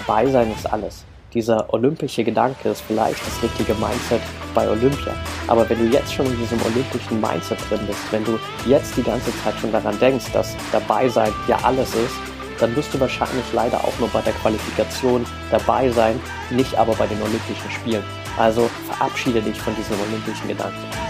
dabei sein ist alles. Dieser olympische Gedanke ist vielleicht das richtige Mindset bei Olympia. Aber wenn du jetzt schon in diesem olympischen Mindset drin bist, wenn du jetzt die ganze Zeit schon daran denkst, dass dabei sein ja alles ist, dann wirst du wahrscheinlich leider auch nur bei der Qualifikation dabei sein, nicht aber bei den Olympischen Spielen. Also verabschiede dich von diesem olympischen Gedanken.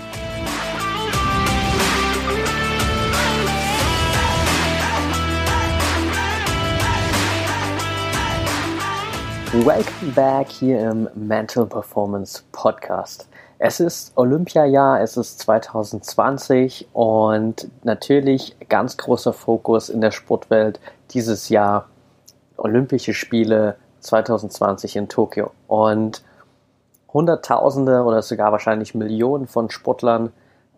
Welcome back hier im Mental Performance Podcast. Es ist Olympiajahr, es ist 2020 und natürlich ganz großer Fokus in der Sportwelt dieses Jahr Olympische Spiele 2020 in Tokio. Und Hunderttausende oder sogar wahrscheinlich Millionen von Sportlern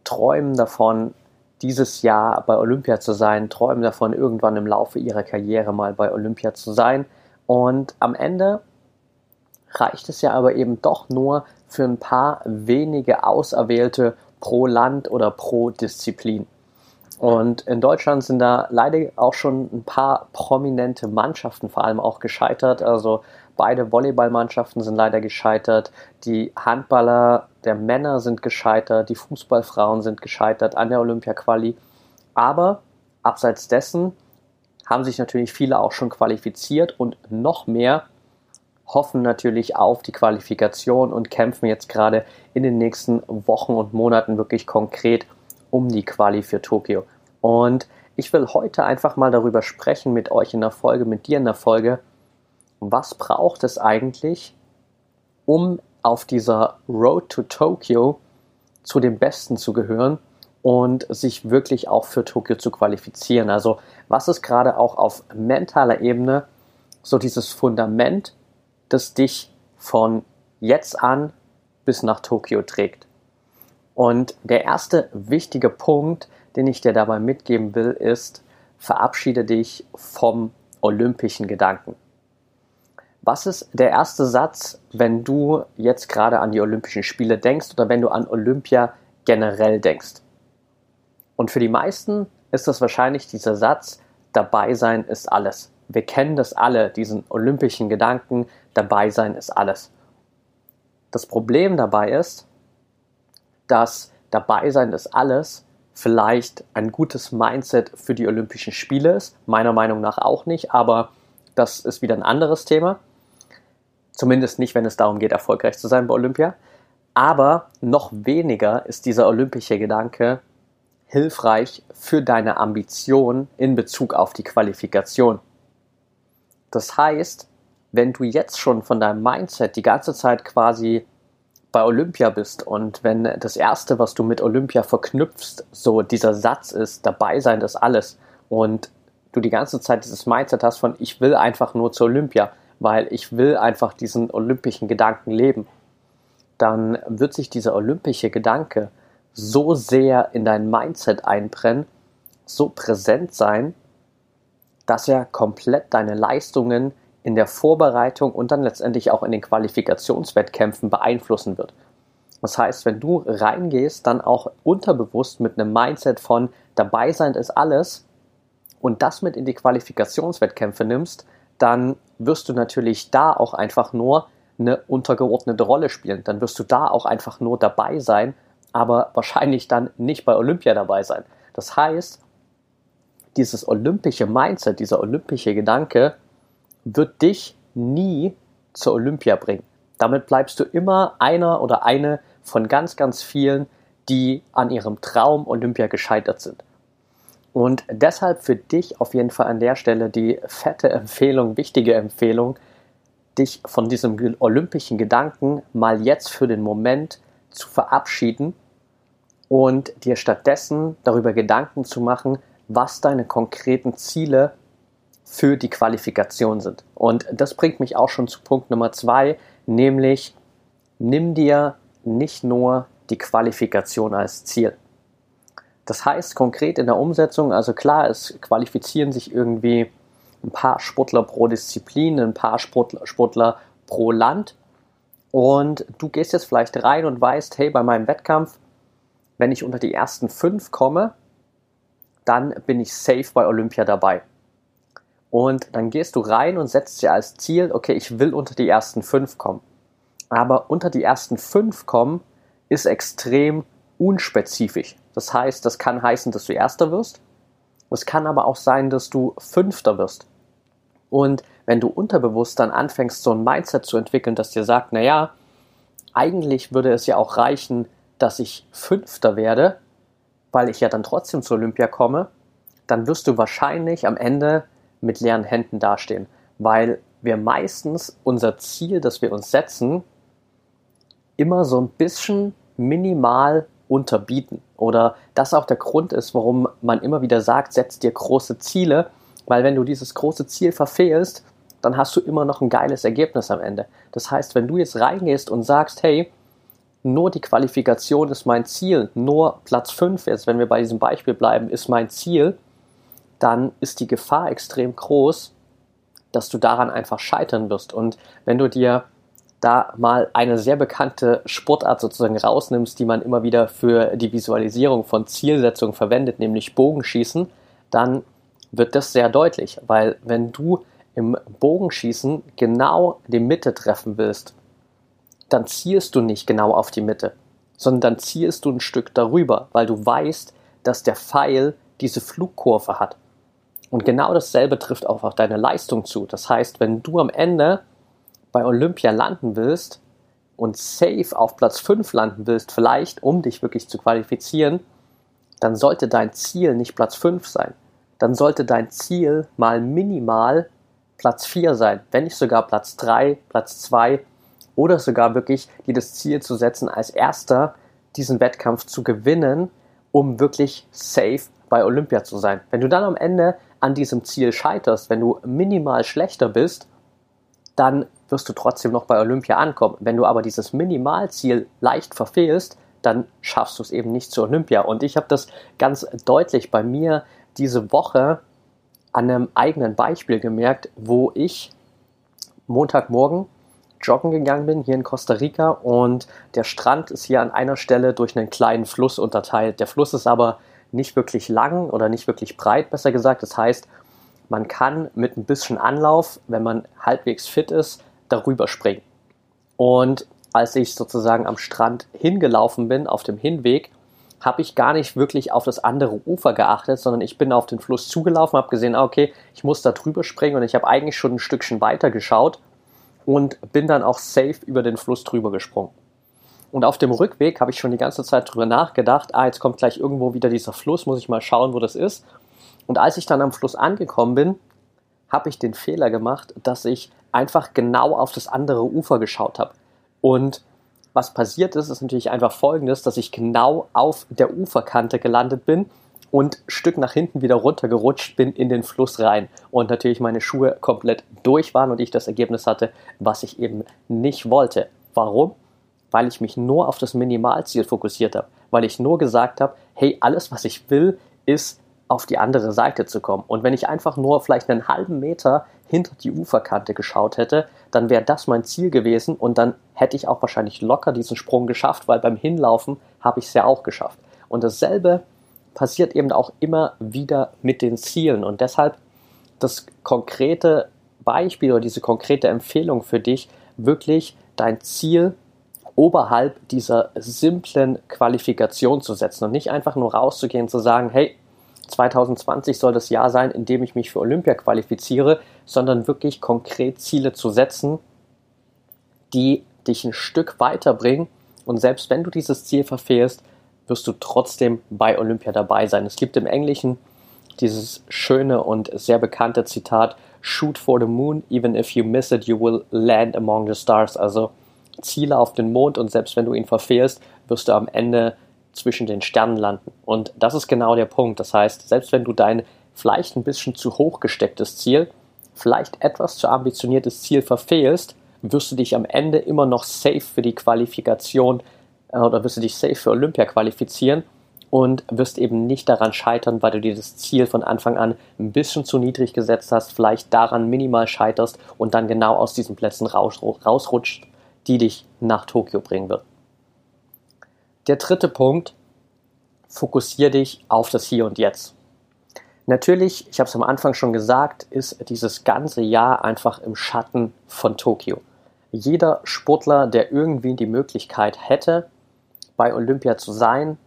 träumen davon, dieses Jahr bei Olympia zu sein, träumen davon, irgendwann im Laufe ihrer Karriere mal bei Olympia zu sein. Und am Ende reicht es ja aber eben doch nur für ein paar wenige Auserwählte pro Land oder pro Disziplin. Und in Deutschland sind da leider auch schon ein paar prominente Mannschaften vor allem auch gescheitert. Also beide Volleyballmannschaften sind leider gescheitert. Die Handballer der Männer sind gescheitert. Die Fußballfrauen sind gescheitert an der Olympia-Quali. Aber abseits dessen haben sich natürlich viele auch schon qualifiziert und noch mehr hoffen natürlich auf die Qualifikation und kämpfen jetzt gerade in den nächsten Wochen und Monaten wirklich konkret um die Quali für Tokio. Und ich will heute einfach mal darüber sprechen mit euch in der Folge, mit dir in der Folge, was braucht es eigentlich, um auf dieser Road to Tokio zu den Besten zu gehören und sich wirklich auch für Tokio zu qualifizieren. Also was ist gerade auch auf mentaler Ebene so dieses Fundament, das dich von jetzt an bis nach Tokio trägt. Und der erste wichtige Punkt, den ich dir dabei mitgeben will, ist, verabschiede dich vom olympischen Gedanken. Was ist der erste Satz, wenn du jetzt gerade an die Olympischen Spiele denkst oder wenn du an Olympia generell denkst? Und für die meisten ist das wahrscheinlich dieser Satz, dabei sein ist alles. Wir kennen das alle, diesen olympischen Gedanken, dabei sein ist alles. Das Problem dabei ist, dass dabei sein ist alles vielleicht ein gutes Mindset für die Olympischen Spiele ist. Meiner Meinung nach auch nicht, aber das ist wieder ein anderes Thema. Zumindest nicht, wenn es darum geht, erfolgreich zu sein bei Olympia. Aber noch weniger ist dieser olympische Gedanke hilfreich für deine Ambition in Bezug auf die Qualifikation. Das heißt, wenn du jetzt schon von deinem Mindset die ganze Zeit quasi bei Olympia bist und wenn das erste, was du mit Olympia verknüpfst, so dieser Satz ist, dabei sein ist alles und du die ganze Zeit dieses Mindset hast von ich will einfach nur zur Olympia, weil ich will einfach diesen olympischen Gedanken leben, dann wird sich dieser olympische Gedanke so sehr in dein Mindset einbrennen, so präsent sein, dass er komplett deine Leistungen in der Vorbereitung und dann letztendlich auch in den Qualifikationswettkämpfen beeinflussen wird. Das heißt, wenn du reingehst, dann auch unterbewusst mit einem Mindset von dabei sein ist alles und das mit in die Qualifikationswettkämpfe nimmst, dann wirst du natürlich da auch einfach nur eine untergeordnete Rolle spielen. Dann wirst du da auch einfach nur dabei sein, aber wahrscheinlich dann nicht bei Olympia dabei sein. Das heißt, dieses olympische Mindset, dieser olympische Gedanke wird dich nie zur Olympia bringen. Damit bleibst du immer einer oder eine von ganz, ganz vielen, die an ihrem Traum Olympia gescheitert sind. Und deshalb für dich auf jeden Fall an der Stelle die fette Empfehlung, wichtige Empfehlung, dich von diesem olympischen Gedanken mal jetzt für den Moment zu verabschieden und dir stattdessen darüber Gedanken zu machen, was deine konkreten Ziele für die Qualifikation sind. Und das bringt mich auch schon zu Punkt Nummer zwei, nämlich nimm dir nicht nur die Qualifikation als Ziel. Das heißt konkret in der Umsetzung, also klar, es qualifizieren sich irgendwie ein paar Sportler pro Disziplin, ein paar Sportler, Sportler pro Land. Und du gehst jetzt vielleicht rein und weißt, hey, bei meinem Wettkampf, wenn ich unter die ersten fünf komme, dann bin ich safe bei Olympia dabei. Und dann gehst du rein und setzt dir als Ziel, okay, ich will unter die ersten fünf kommen. Aber unter die ersten fünf kommen ist extrem unspezifisch. Das heißt, das kann heißen, dass du Erster wirst. Es kann aber auch sein, dass du Fünfter wirst. Und wenn du unterbewusst dann anfängst, so ein Mindset zu entwickeln, das dir sagt, naja, eigentlich würde es ja auch reichen, dass ich Fünfter werde, weil ich ja dann trotzdem zur Olympia komme, dann wirst du wahrscheinlich am Ende mit leeren Händen dastehen, weil wir meistens unser Ziel, das wir uns setzen, immer so ein bisschen minimal unterbieten. Oder das auch der Grund ist, warum man immer wieder sagt, setz dir große Ziele, weil wenn du dieses große Ziel verfehlst, dann hast du immer noch ein geiles Ergebnis am Ende. Das heißt, wenn du jetzt reingehst und sagst, hey, nur die Qualifikation ist mein Ziel, nur Platz 5, jetzt wenn wir bei diesem Beispiel bleiben, ist mein Ziel, dann ist die Gefahr extrem groß, dass du daran einfach scheitern wirst. Und wenn du dir da mal eine sehr bekannte Sportart sozusagen rausnimmst, die man immer wieder für die Visualisierung von Zielsetzungen verwendet, nämlich Bogenschießen, dann wird das sehr deutlich, weil wenn du im Bogenschießen genau die Mitte treffen willst, dann zielst du nicht genau auf die Mitte, sondern dann zielst du ein Stück darüber, weil du weißt, dass der Pfeil diese Flugkurve hat. Und genau dasselbe trifft auch auf deine Leistung zu. Das heißt, wenn du am Ende bei Olympia landen willst und safe auf Platz 5 landen willst, vielleicht um dich wirklich zu qualifizieren, dann sollte dein Ziel nicht Platz 5 sein. Dann sollte dein Ziel mal minimal Platz 4 sein, wenn nicht sogar Platz 3, Platz 2 oder sogar wirklich dir das Ziel zu setzen, als erster diesen Wettkampf zu gewinnen, um wirklich safe bei Olympia zu sein. Wenn du dann am Ende an diesem Ziel scheiterst, wenn du minimal schlechter bist, dann wirst du trotzdem noch bei Olympia ankommen. Wenn du aber dieses Minimalziel leicht verfehlst, dann schaffst du es eben nicht zur Olympia. Und ich habe das ganz deutlich bei mir diese Woche an einem eigenen Beispiel gemerkt, wo ich Montagmorgen joggen gegangen bin hier in Costa Rica und der Strand ist hier an einer Stelle durch einen kleinen Fluss unterteilt. Der Fluss ist aber nicht wirklich lang oder nicht wirklich breit, besser gesagt. Das heißt, man kann mit ein bisschen Anlauf, wenn man halbwegs fit ist, darüber springen. Und als ich sozusagen am Strand hingelaufen bin, auf dem Hinweg, habe ich gar nicht wirklich auf das andere Ufer geachtet, sondern ich bin auf den Fluss zugelaufen, habe gesehen, ah, okay, ich muss da drüber springen und ich habe eigentlich schon ein Stückchen weiter geschaut und bin dann auch safe über den Fluss drüber gesprungen. Und auf dem Rückweg habe ich schon die ganze Zeit drüber nachgedacht, ah, jetzt kommt gleich irgendwo wieder dieser Fluss, muss ich mal schauen, wo das ist. Und als ich dann am Fluss angekommen bin, habe ich den Fehler gemacht, dass ich einfach genau auf das andere Ufer geschaut habe. Und was passiert ist, ist natürlich einfach folgendes, dass ich genau auf der Uferkante gelandet bin und Stück nach hinten wieder runtergerutscht bin in den Fluss rein. Und natürlich meine Schuhe komplett durch waren und ich das Ergebnis hatte, was ich eben nicht wollte. Warum? Weil ich mich nur auf das Minimalziel fokussiert habe. Weil ich nur gesagt habe, hey, alles, was ich will, ist auf die andere Seite zu kommen. Und wenn ich einfach nur vielleicht einen halben Meter hinter die Uferkante geschaut hätte, dann wäre das mein Ziel gewesen und dann hätte ich auch wahrscheinlich locker diesen Sprung geschafft, weil beim Hinlaufen habe ich es ja auch geschafft. Und dasselbe passiert eben auch immer wieder mit den Zielen und deshalb das konkrete Beispiel oder diese konkrete Empfehlung für dich, wirklich dein Ziel oberhalb dieser simplen Qualifikation zu setzen und nicht einfach nur rauszugehen und zu sagen, hey, 2020 soll das Jahr sein, in dem ich mich für Olympia qualifiziere, sondern wirklich konkret Ziele zu setzen, die dich ein Stück weiterbringen. Und selbst wenn du dieses Ziel verfehlst, wirst du trotzdem bei Olympia dabei sein. Es gibt im Englischen dieses schöne und sehr bekannte Zitat, Shoot for the moon, even if you miss it, you will land among the stars. Also Ziele auf den Mond und selbst wenn du ihn verfehlst, wirst du am Ende zwischen den Sternen landen. Und das ist genau der Punkt. Das heißt, selbst wenn du dein vielleicht ein bisschen zu hoch gestecktes Ziel vielleicht etwas zu ambitioniertes Ziel verfehlst, wirst du dich am Ende immer noch safe für die Qualifikation oder wirst du dich safe für Olympia qualifizieren und wirst eben nicht daran scheitern, weil du dir das Ziel von Anfang an ein bisschen zu niedrig gesetzt hast, vielleicht daran minimal scheiterst und dann genau aus diesen Plätzen raus, rausrutscht, die dich nach Tokio bringen wird. Der dritte Punkt, fokussiere dich auf das Hier und Jetzt. Natürlich, ich habe es am Anfang schon gesagt, ist dieses ganze Jahr einfach im Schatten von Tokio. Jeder Sportler, der irgendwie die Möglichkeit hätte, bei Olympia zu sein,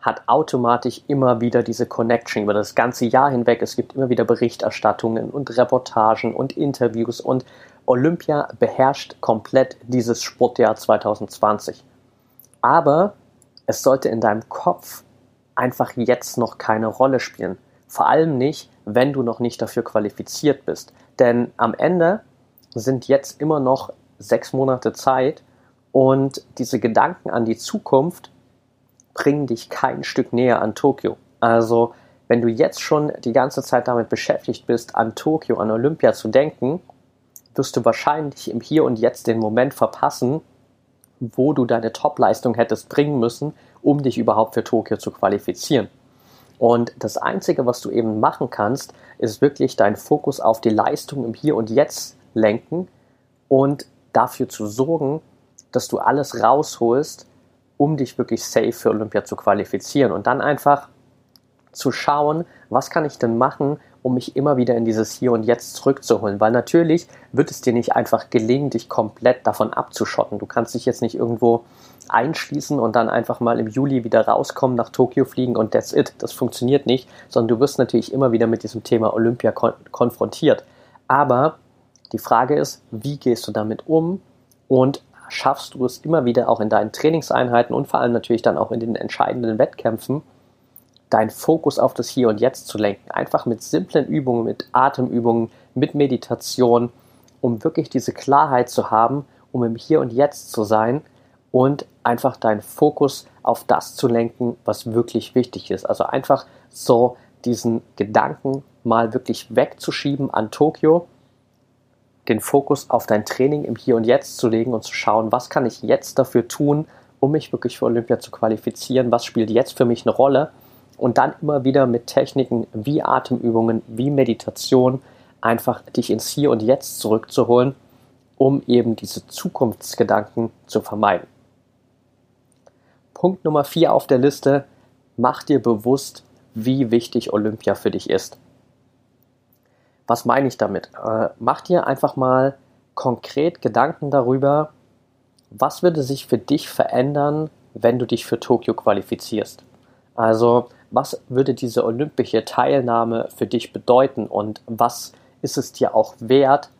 hat automatisch immer wieder diese Connection über das ganze Jahr hinweg. Es gibt immer wieder Berichterstattungen und Reportagen und Interviews und Olympia beherrscht komplett dieses Sportjahr 2020. Aber es sollte in deinem Kopf einfach jetzt noch keine Rolle spielen. Vor allem nicht, wenn du noch nicht dafür qualifiziert bist. Denn am Ende sind jetzt immer noch sechs Monate Zeit und diese Gedanken an die Zukunft bringen dich kein Stück näher an Tokio. Also, wenn du jetzt schon die ganze Zeit damit beschäftigt bist, an Tokio, an Olympia zu denken, wirst du wahrscheinlich im Hier und Jetzt den Moment verpassen, wo du deine Topleistung hättest bringen müssen, um dich überhaupt für Tokio zu qualifizieren. Und das Einzige, was du eben machen kannst, ist wirklich deinen Fokus auf die Leistung im Hier und Jetzt lenken und dafür zu sorgen, dass du alles rausholst, um dich wirklich safe für Olympia zu qualifizieren. Und dann einfach zu schauen, was kann ich denn machen, um mich immer wieder in dieses Hier und Jetzt zurückzuholen. Weil natürlich wird es dir nicht einfach gelingen, dich komplett davon abzuschotten. Du kannst dich jetzt nicht irgendwo einschließen und dann einfach mal im Juli wieder rauskommen, nach Tokio fliegen und that's it. Das funktioniert nicht, sondern du wirst natürlich immer wieder mit diesem Thema Olympia kon konfrontiert. Aber die Frage ist, wie gehst du damit um und schaffst du es immer wieder auch in deinen Trainingseinheiten und vor allem natürlich dann auch in den entscheidenden Wettkämpfen, deinen Fokus auf das Hier und Jetzt zu lenken. Einfach mit simplen Übungen, mit Atemübungen, mit Meditation, um wirklich diese Klarheit zu haben, um im Hier und Jetzt zu sein und einfach deinen Fokus auf das zu lenken, was wirklich wichtig ist. Also einfach so diesen Gedanken mal wirklich wegzuschieben an Tokio, den Fokus auf dein Training im Hier und Jetzt zu legen und zu schauen, was kann ich jetzt dafür tun, um mich wirklich für Olympia zu qualifizieren, was spielt jetzt für mich eine Rolle und dann immer wieder mit Techniken wie Atemübungen, wie Meditation einfach dich ins Hier und Jetzt zurückzuholen, um eben diese Zukunftsgedanken zu vermeiden. Punkt Nummer vier auf der Liste, mach dir bewusst, wie wichtig Olympia für dich ist. Was meine ich damit? Äh, mach dir einfach mal konkret Gedanken darüber, was würde sich für dich verändern, wenn du dich für Tokio qualifizierst. Also, was würde diese olympische Teilnahme für dich bedeuten und was ist es dir auch wert,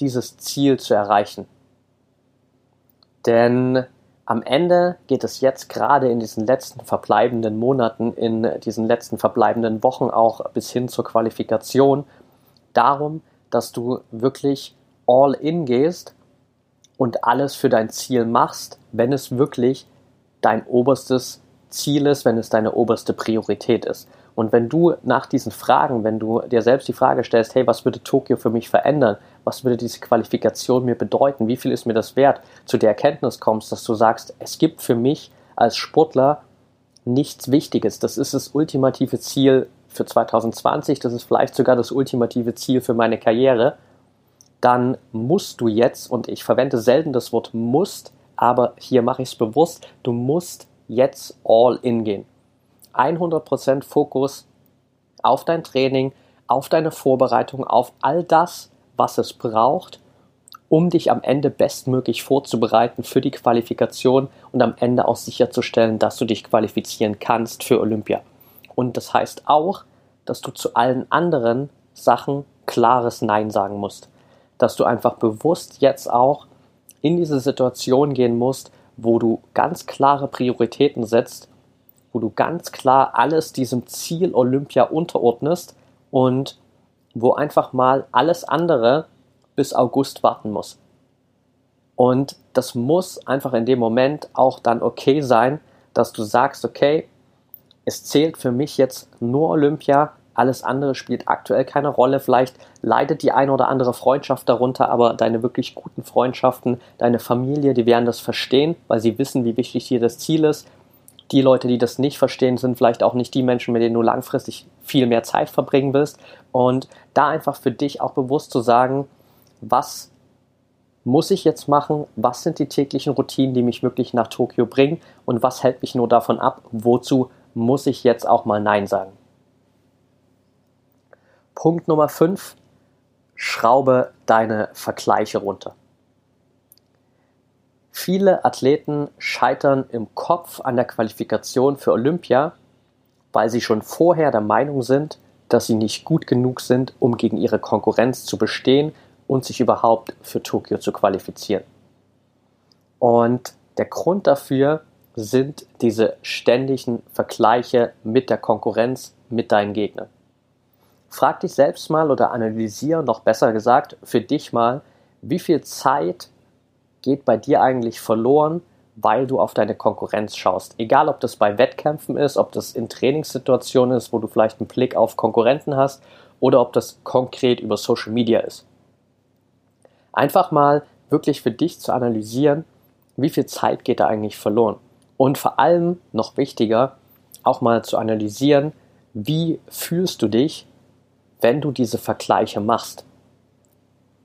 dieses Ziel zu erreichen? Denn am Ende geht es jetzt gerade in diesen letzten verbleibenden Monaten, in diesen letzten verbleibenden Wochen auch bis hin zur Qualifikation darum, dass du wirklich all in gehst und alles für dein Ziel machst, wenn es wirklich dein oberstes Ziel ist, wenn es deine oberste Priorität ist. Und wenn du nach diesen Fragen, wenn du dir selbst die Frage stellst, hey, was würde Tokio für mich verändern? Was würde diese Qualifikation mir bedeuten? Wie viel ist mir das wert? Zu der Erkenntnis kommst, dass du sagst, es gibt für mich als Sportler nichts Wichtiges. Das ist das ultimative Ziel für 2020. Das ist vielleicht sogar das ultimative Ziel für meine Karriere. Dann musst du jetzt, und ich verwende selten das Wort musst, aber hier mache ich es bewusst, du musst jetzt all in gehen. 100% Fokus auf dein Training, auf deine Vorbereitung, auf all das, was es braucht, um dich am Ende bestmöglich vorzubereiten für die Qualifikation und am Ende auch sicherzustellen, dass du dich qualifizieren kannst für Olympia. Und das heißt auch, dass du zu allen anderen Sachen klares Nein sagen musst. Dass du einfach bewusst jetzt auch in diese Situation gehen musst, wo du ganz klare Prioritäten setzt wo du ganz klar alles diesem Ziel Olympia unterordnest und wo einfach mal alles andere bis August warten muss. Und das muss einfach in dem Moment auch dann okay sein, dass du sagst, okay, es zählt für mich jetzt nur Olympia, Alles andere spielt aktuell keine Rolle. Vielleicht leidet die eine oder andere Freundschaft darunter, aber deine wirklich guten Freundschaften, deine Familie, die werden das verstehen, weil sie wissen, wie wichtig dir das Ziel ist. Die Leute, die das nicht verstehen, sind vielleicht auch nicht die Menschen, mit denen du langfristig viel mehr Zeit verbringen willst. Und da einfach für dich auch bewusst zu sagen, was muss ich jetzt machen? Was sind die täglichen Routinen, die mich wirklich nach Tokio bringen? Und was hält mich nur davon ab? Wozu muss ich jetzt auch mal Nein sagen? Punkt Nummer 5. Schraube deine Vergleiche runter. Viele Athleten scheitern im Kopf an der Qualifikation für Olympia, weil sie schon vorher der Meinung sind, dass sie nicht gut genug sind, um gegen ihre Konkurrenz zu bestehen und sich überhaupt für Tokio zu qualifizieren. Und der Grund dafür sind diese ständigen Vergleiche mit der Konkurrenz, mit deinen Gegnern. Frag dich selbst mal oder analysiere noch besser gesagt für dich mal, wie viel Zeit geht bei dir eigentlich verloren, weil du auf deine Konkurrenz schaust. Egal, ob das bei Wettkämpfen ist, ob das in Trainingssituationen ist, wo du vielleicht einen Blick auf Konkurrenten hast oder ob das konkret über Social Media ist einfach mal wirklich für dich zu analysieren, wie viel Zeit geht da eigentlich verloren. Und vor allem noch wichtiger, auch mal zu analysieren, wie fühlst du dich, wenn du diese Vergleiche machst.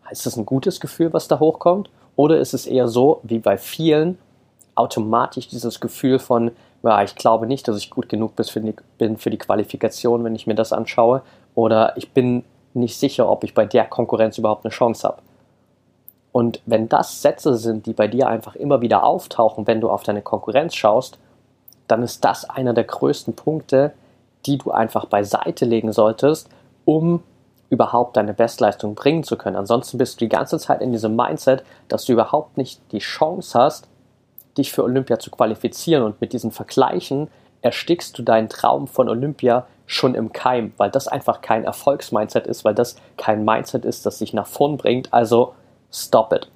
Ist es ein gutes Gefühl, was da hochkommt? Oder ist es eher so, wie bei vielen, automatisch dieses Gefühl von, ja, ich glaube nicht, dass ich gut genug bin für die Qualifikation, wenn ich mir das anschaue, oder ich bin nicht sicher, ob ich bei der Konkurrenz überhaupt eine Chance habe. Und wenn das Sätze sind, die bei dir einfach immer wieder auftauchen, wenn du auf deine Konkurrenz schaust, dann ist das einer der größten Punkte, die du einfach beiseite legen solltest, um überhaupt deine Bestleistung bringen zu können. Ansonsten bist du die ganze Zeit in diesem Mindset, dass du überhaupt nicht die Chance hast, dich für Olympia zu qualifizieren. Und mit diesen Vergleichen erstickst du deinen Traum von Olympia schon im Keim, weil das einfach kein Erfolgsmindset ist, weil das kein Mindset ist, das dich nach vorn bringt. Also Stop it.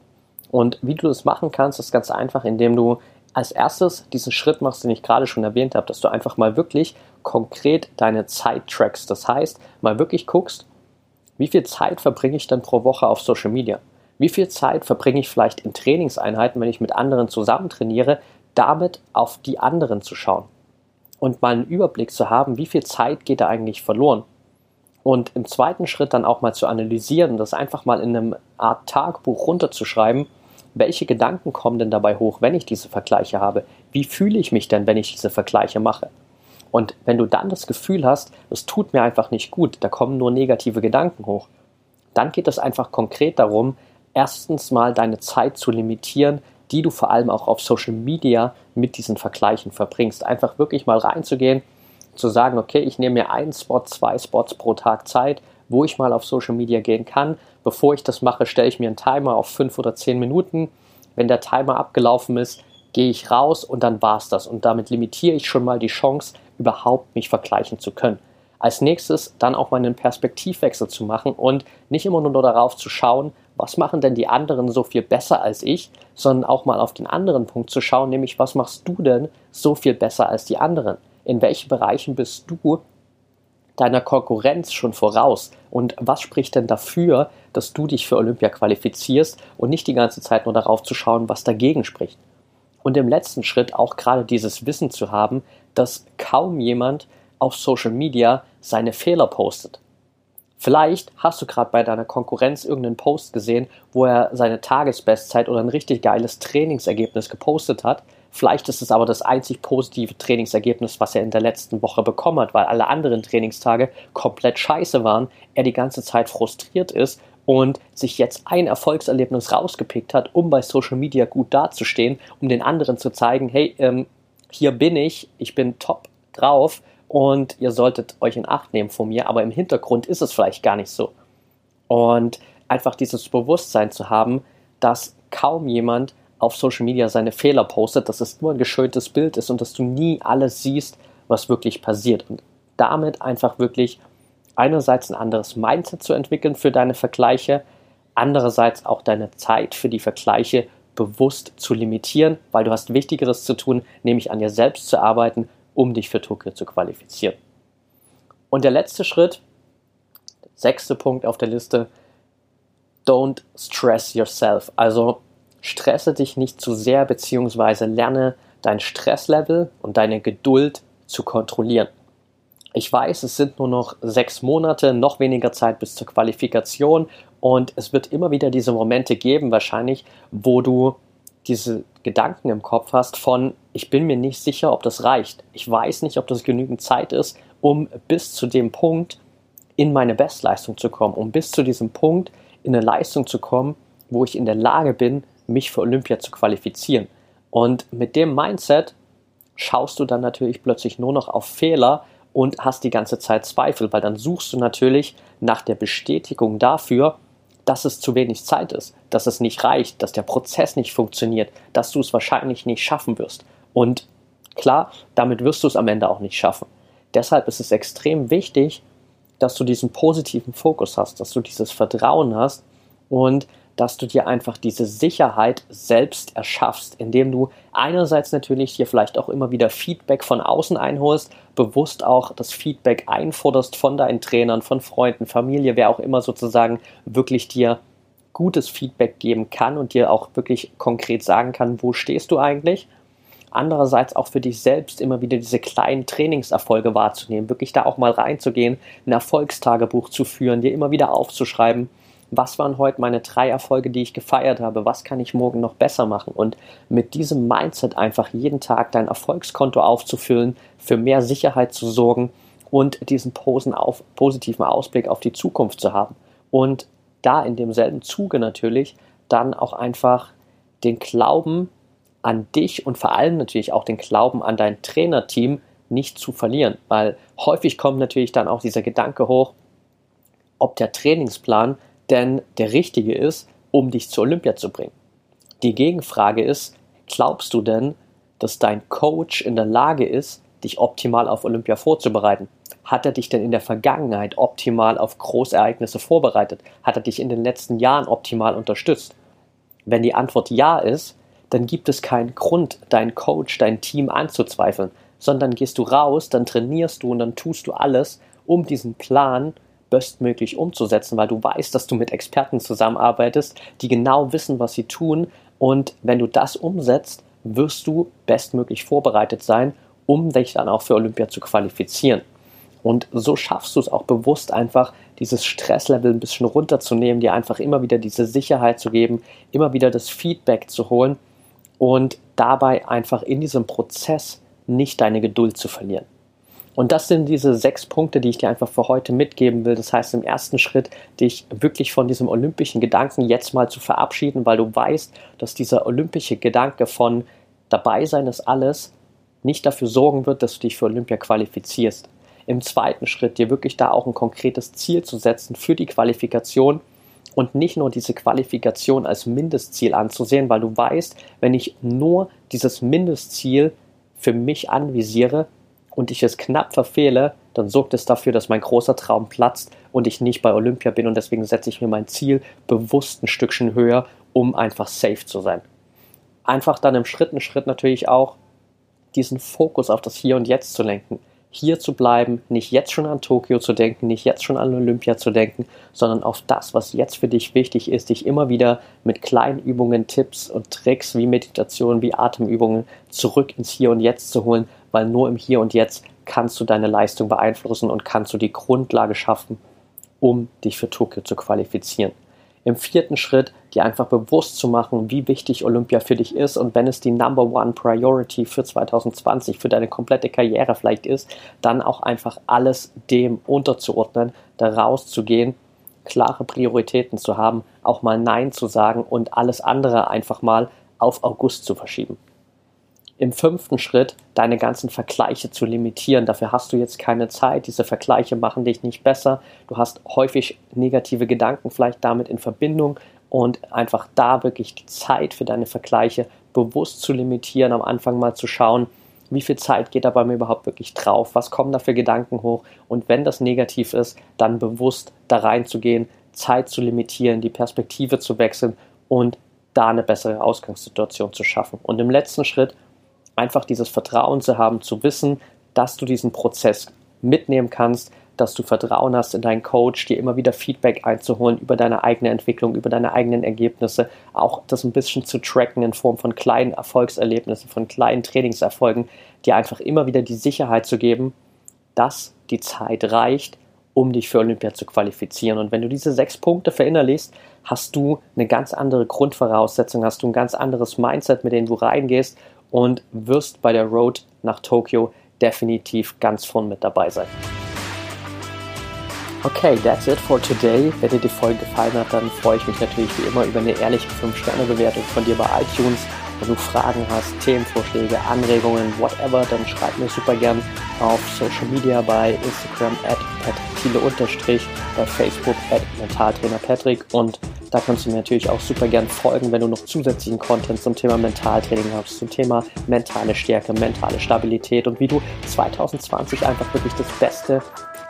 Und wie du das machen kannst, ist ganz einfach, indem du als erstes diesen Schritt machst, den ich gerade schon erwähnt habe, dass du einfach mal wirklich konkret deine Zeit trackst. Das heißt, mal wirklich guckst, wie viel Zeit verbringe ich dann pro Woche auf Social Media? Wie viel Zeit verbringe ich vielleicht in Trainingseinheiten, wenn ich mit anderen zusammen trainiere, damit auf die anderen zu schauen? Und mal einen Überblick zu haben, wie viel Zeit geht da eigentlich verloren? Und im zweiten Schritt dann auch mal zu analysieren, das einfach mal in einem Art Tagebuch runterzuschreiben, welche Gedanken kommen denn dabei hoch, wenn ich diese Vergleiche habe? Wie fühle ich mich denn, wenn ich diese Vergleiche mache? Und wenn du dann das Gefühl hast, es tut mir einfach nicht gut, da kommen nur negative Gedanken hoch, dann geht es einfach konkret darum, erstens mal deine Zeit zu limitieren, die du vor allem auch auf Social Media mit diesen Vergleichen verbringst. Einfach wirklich mal reinzugehen, zu sagen, okay, ich nehme mir einen Spot, zwei Spots pro Tag Zeit, wo ich mal auf Social Media gehen kann. Bevor ich das mache, stelle ich mir einen Timer auf fünf oder zehn Minuten. Wenn der Timer abgelaufen ist, gehe ich raus und dann war es das. Und damit limitiere ich schon mal die Chance, überhaupt mich vergleichen zu können. Als nächstes dann auch mal einen Perspektivwechsel zu machen und nicht immer nur darauf zu schauen, was machen denn die anderen so viel besser als ich, sondern auch mal auf den anderen Punkt zu schauen, nämlich was machst du denn so viel besser als die anderen? In welchen Bereichen bist du deiner Konkurrenz schon voraus? Und was spricht denn dafür, dass du dich für Olympia qualifizierst und nicht die ganze Zeit nur darauf zu schauen, was dagegen spricht? Und im letzten Schritt auch gerade dieses Wissen zu haben, dass kaum jemand auf Social Media seine Fehler postet. Vielleicht hast du gerade bei deiner Konkurrenz irgendeinen Post gesehen, wo er seine Tagesbestzeit oder ein richtig geiles Trainingsergebnis gepostet hat, Vielleicht ist es aber das einzig positive Trainingsergebnis, was er in der letzten Woche bekommen hat, weil alle anderen Trainingstage komplett scheiße waren, er die ganze Zeit frustriert ist und sich jetzt ein Erfolgserlebnis rausgepickt hat, um bei Social Media gut dazustehen, um den anderen zu zeigen, hey, ähm, hier bin ich, ich bin top drauf und ihr solltet euch in Acht nehmen von mir, aber im Hintergrund ist es vielleicht gar nicht so. Und einfach dieses Bewusstsein zu haben, dass kaum jemand auf Social Media seine Fehler postet, dass es nur ein geschöntes Bild ist und dass du nie alles siehst, was wirklich passiert. Und damit einfach wirklich einerseits ein anderes Mindset zu entwickeln für deine Vergleiche, andererseits auch deine Zeit für die Vergleiche bewusst zu limitieren, weil du hast Wichtigeres zu tun, nämlich an dir selbst zu arbeiten, um dich für Tokio zu qualifizieren. Und der letzte Schritt, Sechster Punkt auf der Liste, don't stress yourself. Also stresse dich nicht zu sehr, beziehungsweise lerne dein Stresslevel und deine Geduld zu kontrollieren. Ich weiß, es sind nur noch sechs Monate, noch weniger Zeit bis zur Qualifikation und es wird immer wieder diese Momente geben, wahrscheinlich, wo du diese Gedanken im Kopf hast von, ich bin mir nicht sicher, ob das reicht. Ich weiß nicht, ob das genügend Zeit ist, um bis zu dem Punkt in meine Bestleistung zu kommen, um bis zu diesem Punkt in eine Leistung zu kommen, wo ich in der Lage bin, mich für Olympia zu qualifizieren. Und mit dem Mindset schaust du dann natürlich plötzlich nur noch auf Fehler und hast die ganze Zeit Zweifel, weil dann suchst du natürlich nach der Bestätigung dafür, dass es zu wenig Zeit ist, dass es nicht reicht, dass der Prozess nicht funktioniert, dass du es wahrscheinlich nicht schaffen wirst. Und klar, damit wirst du es am Ende auch nicht schaffen. Deshalb ist es extrem wichtig, dass du diesen positiven Fokus hast, dass du dieses Vertrauen hast und dass du dir einfach diese Sicherheit selbst erschaffst, indem du einerseits natürlich dir vielleicht auch immer wieder Feedback von außen einholst, bewusst auch das Feedback einforderst von deinen Trainern, von Freunden, Familie, wer auch immer sozusagen wirklich dir gutes Feedback geben kann und dir auch wirklich konkret sagen kann, wo stehst du eigentlich. Andererseits auch für dich selbst immer wieder diese kleinen Trainingserfolge wahrzunehmen, wirklich da auch mal reinzugehen, ein Erfolgstagebuch zu führen, dir immer wieder aufzuschreiben, was waren heute meine drei Erfolge, die ich gefeiert habe, was kann ich morgen noch besser machen? Und mit diesem Mindset einfach jeden Tag dein Erfolgskonto aufzufüllen, für mehr Sicherheit zu sorgen und diesen auf, positiven Ausblick auf die Zukunft zu haben. Und da in demselben Zuge natürlich dann auch einfach den Glauben an dich und vor allem natürlich auch den Glauben an dein Trainerteam nicht zu verlieren, weil häufig kommt natürlich dann auch dieser Gedanke hoch, ob der Trainingsplan denn der richtige ist, um dich zur Olympia zu bringen. Die Gegenfrage ist, glaubst du denn, dass dein Coach in der Lage ist, dich optimal auf Olympia vorzubereiten? Hat er dich denn in der Vergangenheit optimal auf Großereignisse vorbereitet? Hat er dich in den letzten Jahren optimal unterstützt? Wenn die Antwort ja ist, dann gibt es keinen Grund, deinen Coach, dein Team anzuzweifeln, sondern gehst du raus, dann trainierst du und dann tust du alles, um diesen Plan bestmöglich umzusetzen, weil du weißt, dass du mit Experten zusammenarbeitest, die genau wissen, was sie tun. Und wenn du das umsetzt, wirst du bestmöglich vorbereitet sein, um dich dann auch für Olympia zu qualifizieren. Und so schaffst du es auch bewusst einfach, dieses Stresslevel ein bisschen runterzunehmen, dir einfach immer wieder diese Sicherheit zu geben, immer wieder das Feedback zu holen und dabei einfach in diesem Prozess nicht deine Geduld zu verlieren. Und das sind diese sechs Punkte, die ich dir einfach für heute mitgeben will. Das heißt, im ersten Schritt, dich wirklich von diesem olympischen Gedanken jetzt mal zu verabschieden, weil du weißt, dass dieser olympische Gedanke von dabei sein ist alles nicht dafür sorgen wird, dass du dich für Olympia qualifizierst. Im zweiten Schritt, dir wirklich da auch ein konkretes Ziel zu setzen für die Qualifikation und nicht nur diese Qualifikation als Mindestziel anzusehen, weil du weißt, wenn ich nur dieses Mindestziel für mich anvisiere, und ich es knapp verfehle, dann sorgt es dafür, dass mein großer Traum platzt und ich nicht bei Olympia bin und deswegen setze ich mir mein Ziel bewusst ein Stückchen höher, um einfach safe zu sein. Einfach dann im Schritt ein Schritt natürlich auch diesen Fokus auf das Hier und Jetzt zu lenken. Hier zu bleiben, nicht jetzt schon an Tokio zu denken, nicht jetzt schon an Olympia zu denken, sondern auf das, was jetzt für dich wichtig ist, dich immer wieder mit kleinen Übungen, Tipps und Tricks wie Meditation, wie Atemübungen zurück ins Hier und Jetzt zu holen, weil nur im Hier und Jetzt kannst du deine Leistung beeinflussen und kannst du die Grundlage schaffen, um dich für Tokio zu qualifizieren. Im vierten Schritt dir einfach bewusst zu machen, wie wichtig Olympia für dich ist und wenn es die Number One Priority für 2020, für deine komplette Karriere vielleicht ist, dann auch einfach alles dem unterzuordnen, da rauszugehen, klare Prioritäten zu haben, auch mal Nein zu sagen und alles andere einfach mal auf August zu verschieben im fünften Schritt deine ganzen Vergleiche zu limitieren. Dafür hast du jetzt keine Zeit. Diese Vergleiche machen dich nicht besser. Du hast häufig negative Gedanken vielleicht damit in Verbindung und einfach da wirklich die Zeit für deine Vergleiche bewusst zu limitieren, am Anfang mal zu schauen, wie viel Zeit geht da bei mir überhaupt wirklich drauf, was kommen da für Gedanken hoch und wenn das negativ ist, dann bewusst da reinzugehen, Zeit zu limitieren, die Perspektive zu wechseln und da eine bessere Ausgangssituation zu schaffen. Und im letzten Schritt einfach dieses Vertrauen zu haben, zu wissen, dass du diesen Prozess mitnehmen kannst, dass du Vertrauen hast in deinen Coach, dir immer wieder Feedback einzuholen über deine eigene Entwicklung, über deine eigenen Ergebnisse, auch das ein bisschen zu tracken in Form von kleinen Erfolgserlebnissen, von kleinen Trainingserfolgen, dir einfach immer wieder die Sicherheit zu geben, dass die Zeit reicht, um dich für Olympia zu qualifizieren. Und wenn du diese sechs Punkte verinnerlichst, hast du eine ganz andere Grundvoraussetzung, hast du ein ganz anderes Mindset, mit dem du reingehst und wirst bei der Road nach Tokio definitiv ganz vorn mit dabei sein. Okay, that's it for today. Wenn dir die Folge gefallen hat, dann freue ich mich natürlich wie immer über eine ehrliche 5-Sterne-Bewertung von dir bei iTunes. Wenn du Fragen hast, Themenvorschläge, Anregungen, whatever, dann schreib mir super gern auf Social Media bei Instagram at patrickthiele bei Facebook at Mentaltrainer Patrick und da kannst du mir natürlich auch super gern folgen, wenn du noch zusätzlichen Content zum Thema Mentaltraining hast, zum Thema mentale Stärke, mentale Stabilität und wie du 2020 einfach wirklich das Beste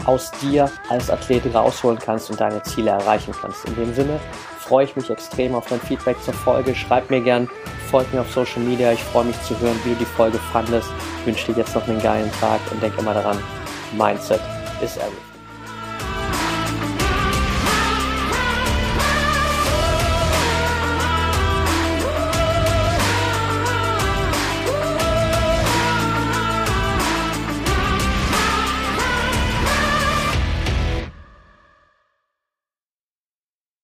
aus dir als Athlet rausholen kannst und deine Ziele erreichen kannst. In dem Sinne freue ich mich extrem auf dein Feedback zur Folge. Schreib mir gern, folg mir auf Social Media. Ich freue mich zu hören, wie du die Folge fandest. Ich wünsche dir jetzt noch einen geilen Tag und denke immer daran, Mindset is everything.